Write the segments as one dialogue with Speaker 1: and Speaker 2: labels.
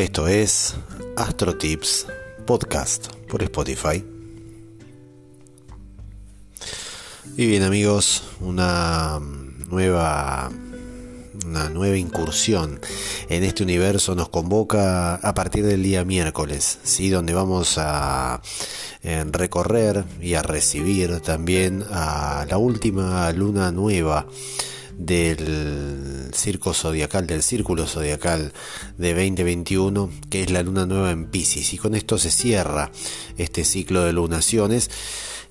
Speaker 1: Esto es Astro Tips Podcast por Spotify. Y bien amigos, una nueva una nueva incursión en este universo nos convoca a partir del día miércoles, ¿sí? donde vamos a eh, recorrer y a recibir también a la última luna nueva del circo zodiacal, del círculo zodiacal de 2021, que es la luna nueva en Pisces. Y con esto se cierra este ciclo de lunaciones.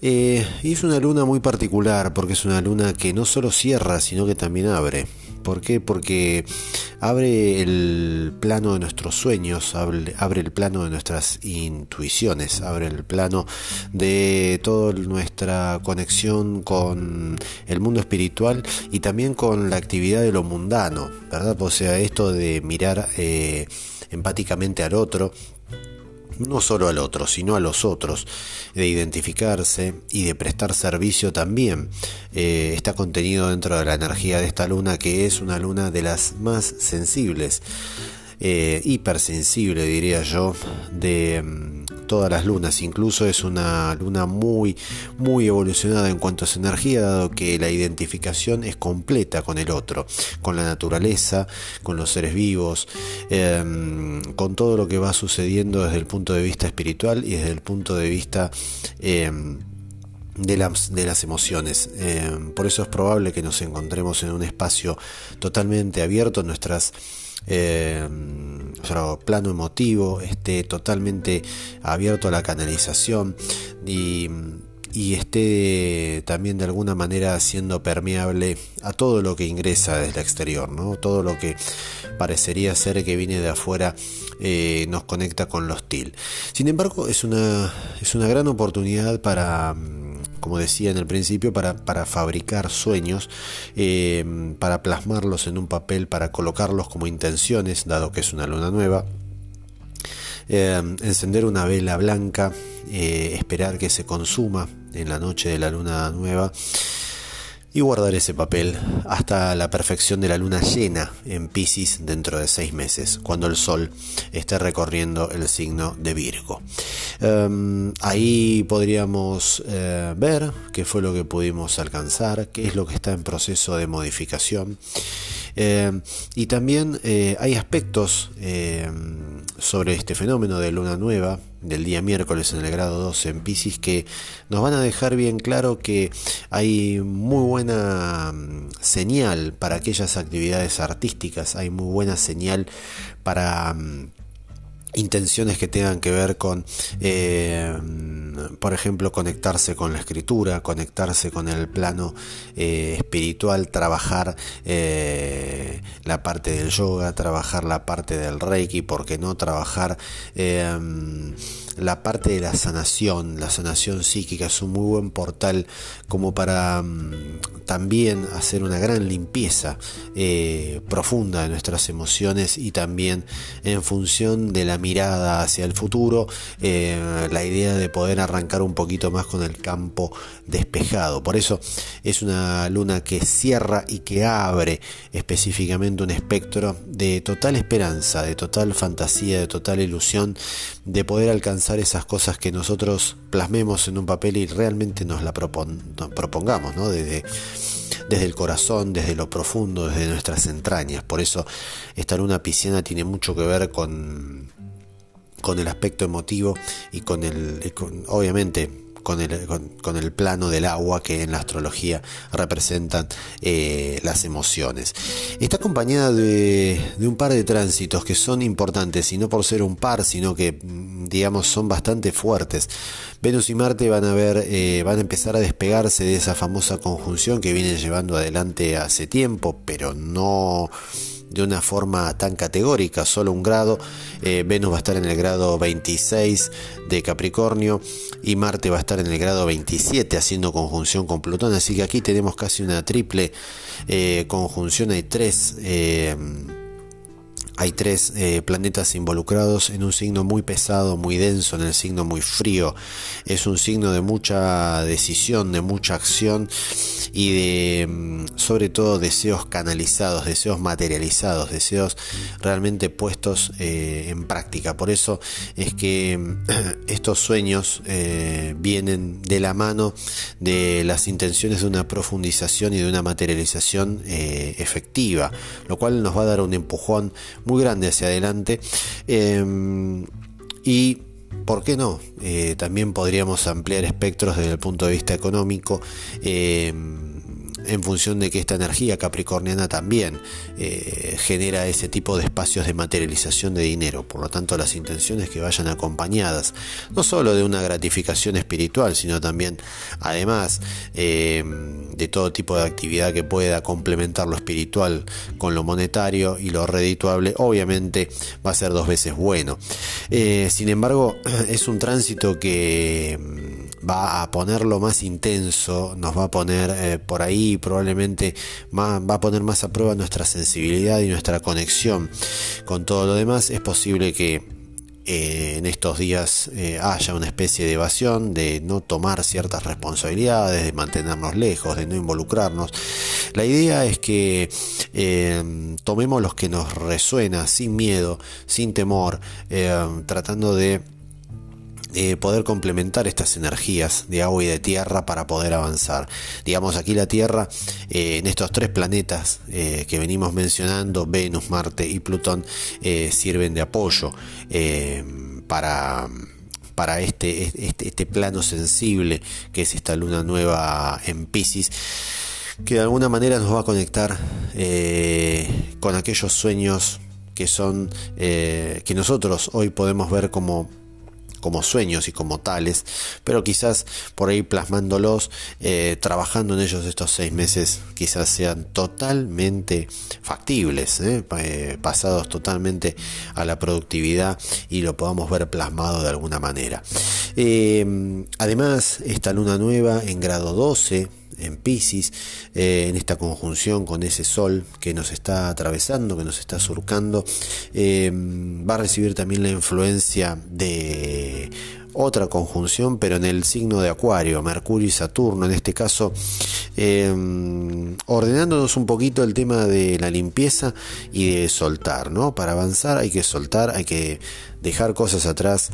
Speaker 1: Eh, y es una luna muy particular porque es una luna que no solo cierra, sino que también abre. ¿Por qué? Porque abre el plano de nuestros sueños, abre, el plano de nuestras intuiciones, abre el plano de toda nuestra conexión con el mundo espiritual y también con la actividad de lo mundano, ¿verdad? O sea, esto de mirar eh, empáticamente al otro, no solo al otro, sino a los otros, de identificarse y de prestar servicio también. Eh, está contenido dentro de la energía de esta luna que es una luna de las más sensibles, eh, hipersensible diría yo, de mm, todas las lunas. Incluso es una luna muy, muy evolucionada en cuanto a su energía, dado que la identificación es completa con el otro, con la naturaleza, con los seres vivos, em, con todo lo que va sucediendo desde el punto de vista espiritual y desde el punto de vista... Em, de las, de las emociones. Em, por eso es probable que nos encontremos en un espacio totalmente abierto. Nuestras eh, nuestro plano emotivo esté totalmente abierto a la canalización y, esté también de alguna manera siendo permeable a todo lo que ingresa desde el exterior, ¿no? todo lo que parecería ser que viene de afuera eh, nos conecta con lo hostil. Sin embargo, es una, es una gran oportunidad para como decía en el principio, para, para fabricar sueños, eh, para plasmarlos en un papel, para colocarlos como intenciones, dado que es una luna nueva. Eh, encender una vela blanca, eh, esperar que se consuma en la noche de la luna nueva y guardar ese papel hasta la perfección de la luna llena en Pisces dentro de seis meses, cuando el Sol esté recorriendo el signo de Virgo. Em, ahí podríamos eh, ver qué fue lo que pudimos alcanzar, qué es lo que está en proceso de modificación. Em, y también eh, hay aspectos em, sobre este fenómeno de luna nueva del día miércoles en el grado 12 en Pisces que nos van a dejar bien claro que hay muy buena mm, señal para aquellas actividades artísticas, hay muy buena señal para mm, intenciones que tengan que ver con, eh, por ejemplo, conectarse con la escritura, conectarse con el plano eh, espiritual, trabajar eh, la parte del yoga, trabajar la parte del reiki, ¿por qué no trabajar la parte de la sanación, la sanación psíquica? Es un muy buen portal como para mm, también hacer una gran limpieza profunda de nuestras emociones y también en función de la mirada hacia el futuro, eh, la idea de poder arrancar un poquito más con el campo despejado. Por eso es una luna que cierra y que abre específicamente un espectro de total esperanza, de total fantasía, de total ilusión, de poder alcanzar esas cosas que nosotros plasmemos en un papel y realmente nos la propongamos. Desde, desde el corazón, desde lo profundo, desde nuestras entrañas. Por eso esta luna pisciana tiene mucho que ver con con el aspecto emotivo y con el, obviamente, con el, con, el, plano del agua que en la astrología representan eh, las emociones. Está acompañada de, un par de tránsitos que son importantes, y no por ser un par, sino que mm, digamos son bastante fuertes. Venus y Marte van a ver, eh, van a empezar a despegarse de esa famosa conjunción que vienen llevando adelante hace tiempo, pero no de una forma tan categórica, solo un grado. Eh, Venus va a estar en el grado 26 de Capricornio y Marte va a estar en el grado 27 haciendo conjunción con Plutón. Así que aquí tenemos casi una triple eh, conjunción. Hay tres. Eh, hay tres planetas involucrados en un signo muy pesado, muy denso, en el signo muy frío. Es un signo de mucha decisión, de mucha acción y de mm, sobre todo deseos canalizados, deseos materializados, deseos realmente puestos eh, en práctica. Por eso es que mm, estos sueños eh, vienen de la mano de las intenciones de una profundización y de una materialización eh, efectiva, lo cual nos va a dar un empujón muy grande hacia adelante. Em, y ¿Por qué no? Eh, también podríamos ampliar espectros desde el punto de vista económico. Em, en función de que esta energía capricorniana también eh, genera ese tipo de espacios de materialización de dinero. Por lo tanto, las intenciones que vayan acompañadas no solo de una gratificación espiritual, sino también, además, eh, de todo tipo de actividad que pueda complementar lo espiritual con lo monetario y lo redituable, obviamente va a ser dos veces bueno. Eh, sin embargo, es un tránsito que va a ponerlo más intenso, nos va a poner por ahí probablemente va a poner más a prueba nuestra sensibilidad y nuestra conexión con todo lo demás. Es posible que eh, en estos días eh, haya una especie de evasión, de no tomar ciertas responsabilidades, de mantenernos lejos, de no involucrarnos. La idea es que eh, tomemos los que nos resuena sin miedo, sin temor, tratando de eh, poder complementar estas energías de agua y de tierra para poder avanzar. Digamos, aquí la Tierra, eh, en estos tres planetas eh, que venimos mencionando, Venus, Marte y Plutón, sirven de apoyo para para este, este, este, plano sensible que es esta luna nueva en Pisces que de alguna manera nos va a conectar con aquellos sueños que son que nosotros hoy podemos ver como como sueños y como tales, pero quizás por ahí plasmándolos, eh, trabajando en ellos estos seis meses, quizás sean totalmente factibles, ¿eh? Eh, pasados totalmente a la productividad y lo podamos ver plasmado de alguna manera. además, esta luna nueva en grado 12, en Pisces, eh, en esta conjunción con ese sol que nos está atravesando, que nos está surcando, eh, va a recibir también la influencia de otra conjunción, pero en el signo de Acuario, Mercurio y Saturno, en este caso, eh, ordenándonos un poquito el tema de la limpieza y de soltar, ¿no? Para avanzar hay que soltar, hay que dejar cosas atrás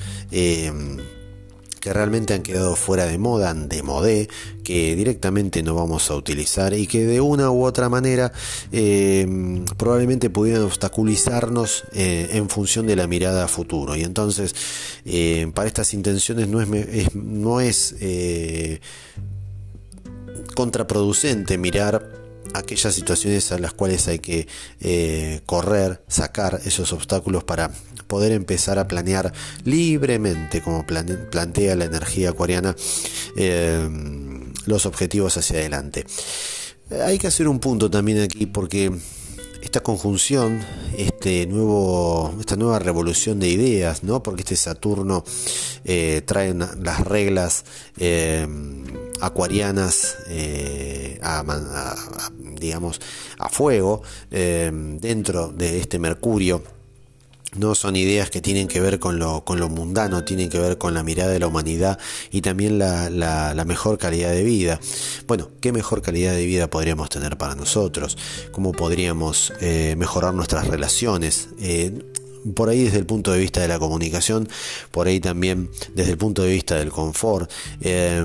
Speaker 1: que realmente han quedado fuera de moda, de modé, que directamente no vamos a utilizar y que de una u otra manera eh, probablemente pudieran obstaculizarnos eh, en función de la mirada a futuro. Y entonces, eh, para estas intenciones no es, no es contraproducente mirar aquellas situaciones a las cuales hay que correr, sacar esos obstáculos para poder empezar a planear libremente, como plantea la energía acuariana, eh, los objetivos hacia adelante. Hay que hacer un punto también aquí porque esta conjunción, este nuevo, esta nueva revolución de ideas, ¿no? porque este Saturno eh, trae las reglas eh, acuarianas digamos, a fuego dentro de este Mercurio no son ideas que tienen que ver con lo, con lo mundano, tienen que ver con la mirada de la humanidad y también la, la, mejor calidad de vida. Bueno, ¿qué mejor calidad de vida podríamos tener para nosotros? ¿Cómo podríamos eh, mejorar nuestras relaciones? Eh, por ahí desde el punto de vista de la comunicación, por ahí también desde el punto de vista del confort. Eh,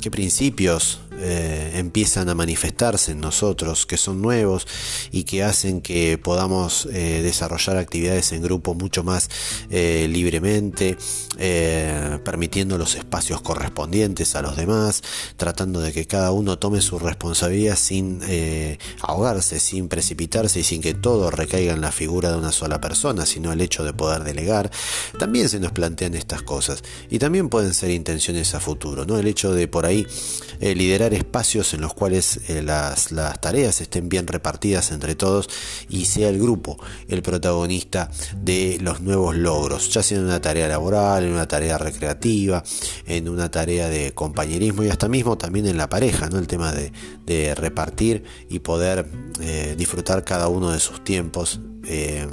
Speaker 1: ¿Qué principios eh, empiezan a manifestarse en nosotros, que son nuevos y que hacen que podamos eh, desarrollar actividades en grupo mucho más eh, libremente, permitiendo los espacios correspondientes a los demás, tratando de que cada uno tome su responsabilidad sin ahogarse, sin precipitarse y sin que todo recaiga en la figura de una sola persona, sino el hecho de poder delegar. También se nos plantean estas cosas y también pueden ser intenciones a futuro, ¿no? El hecho de por ahí liderar espacios en los cuales eh, las, tareas estén bien repartidas entre todos y sea el grupo el protagonista de los nuevos logros, ya sea en una tarea laboral, en una tarea recreativa, en una tarea de compañerismo y hasta mismo también en la pareja, ¿no? el tema de, repartir y poder eh, disfrutar cada uno de sus tiempos. Eh,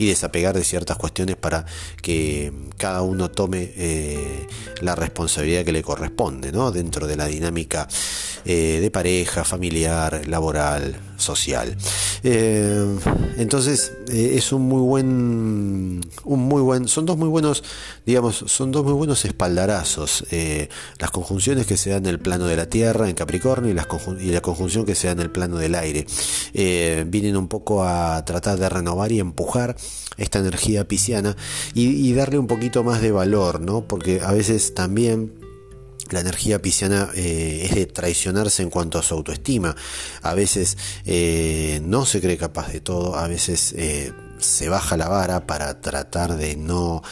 Speaker 1: y desapegar de ciertas cuestiones para que cada uno tome eh, la responsabilidad que le corresponde ¿no? dentro de la dinámica eh, de pareja, familiar, laboral, social. Eh, entonces es un muy buen, un muy buen, son dos muy buenos, digamos, son dos muy buenos espaldarazos. las conjunciones que se dan en el plano de la Tierra en Capricornio y, y la conjunción que se da en el plano del aire vienen un poco a tratar de renovar y empujar esta energía pisciana y, darle un poquito más de valor, ¿no? Porque a veces también la energía pisciana eh, es de traicionarse en cuanto a su autoestima. A veces eh, no se cree capaz de todo, a veces eh, se baja la vara para tratar de no...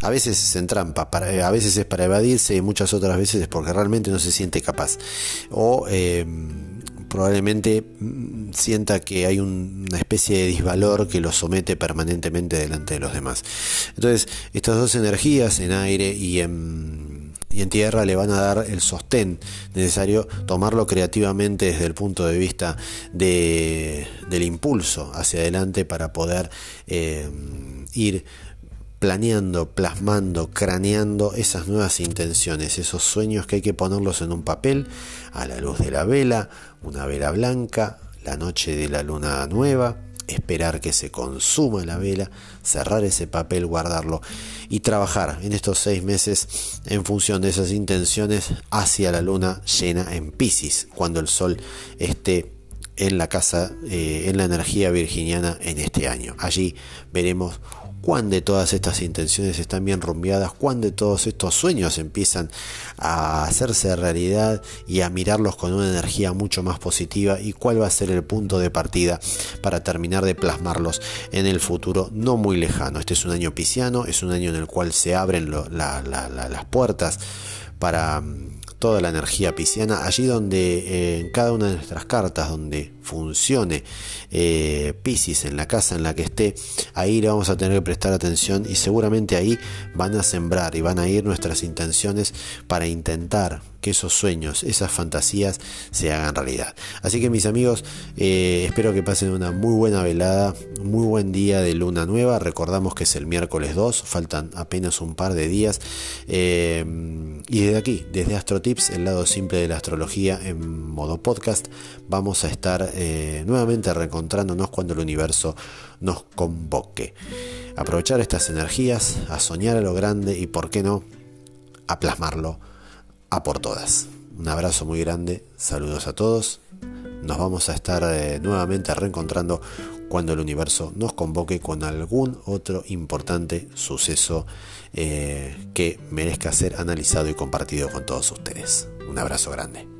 Speaker 1: a veces se entrampa, para, a veces es para evadirse y muchas otras veces es porque realmente no se siente capaz. O probablemente mm, sienta que hay una especie de disvalor que lo somete permanentemente delante de los demás. Entonces, estas dos energías en aire y en, y en tierra le van a dar el sostén necesario, tomarlo creativamente desde el punto de vista de, del impulso hacia adelante para poder eh, ir planeando, plasmando, craneando esas nuevas intenciones, esos sueños que hay que ponerlos en un papel, a la luz de la vela, una vela blanca, la noche de la luna nueva, esperar que se consuma la vela, cerrar ese papel, guardarlo y trabajar en estos seis meses en función de esas intenciones hacia la luna llena en Pisces, cuando el sol esté en la casa, eh, en la energía virginiana en este año. Allí veremos cuán de todas estas intenciones están bien rumbeadas, cuán de todos estos sueños empiezan a hacerse realidad y a mirarlos con una energía mucho más positiva y cuál va a ser el punto de partida para terminar de plasmarlos en el futuro no muy lejano. Este es un año pisciano, es un año en el cual se abren las puertas para mm, toda la energía pisciana, allí donde eh, en cada una de nuestras cartas, donde funcione eh, en la casa en la que esté, ahí le vamos a tener que prestar atención y seguramente ahí van a sembrar y van a ir nuestras intenciones para intentar que esos sueños, esas fantasías se hagan realidad. Así que mis amigos, eh, espero que pasen una muy buena velada, muy buen día de luna nueva. Recordamos que es el miércoles 2, faltan apenas un par de días. Eh, y desde aquí, desde AstroTips, el lado simple de la astrología en modo podcast, vamos a estar eh, nuevamente reencontrándonos cuando el universo nos convoque. Aprovechar estas energías, a soñar a lo grande y, ¿por qué no?, a plasmarlo a por todas. Un abrazo muy grande, saludos a todos. Nos vamos a estar eh, nuevamente reencontrando cuando el universo nos convoque con algún otro importante suceso eh, que merezca ser analizado y compartido con todos ustedes. Un abrazo grande.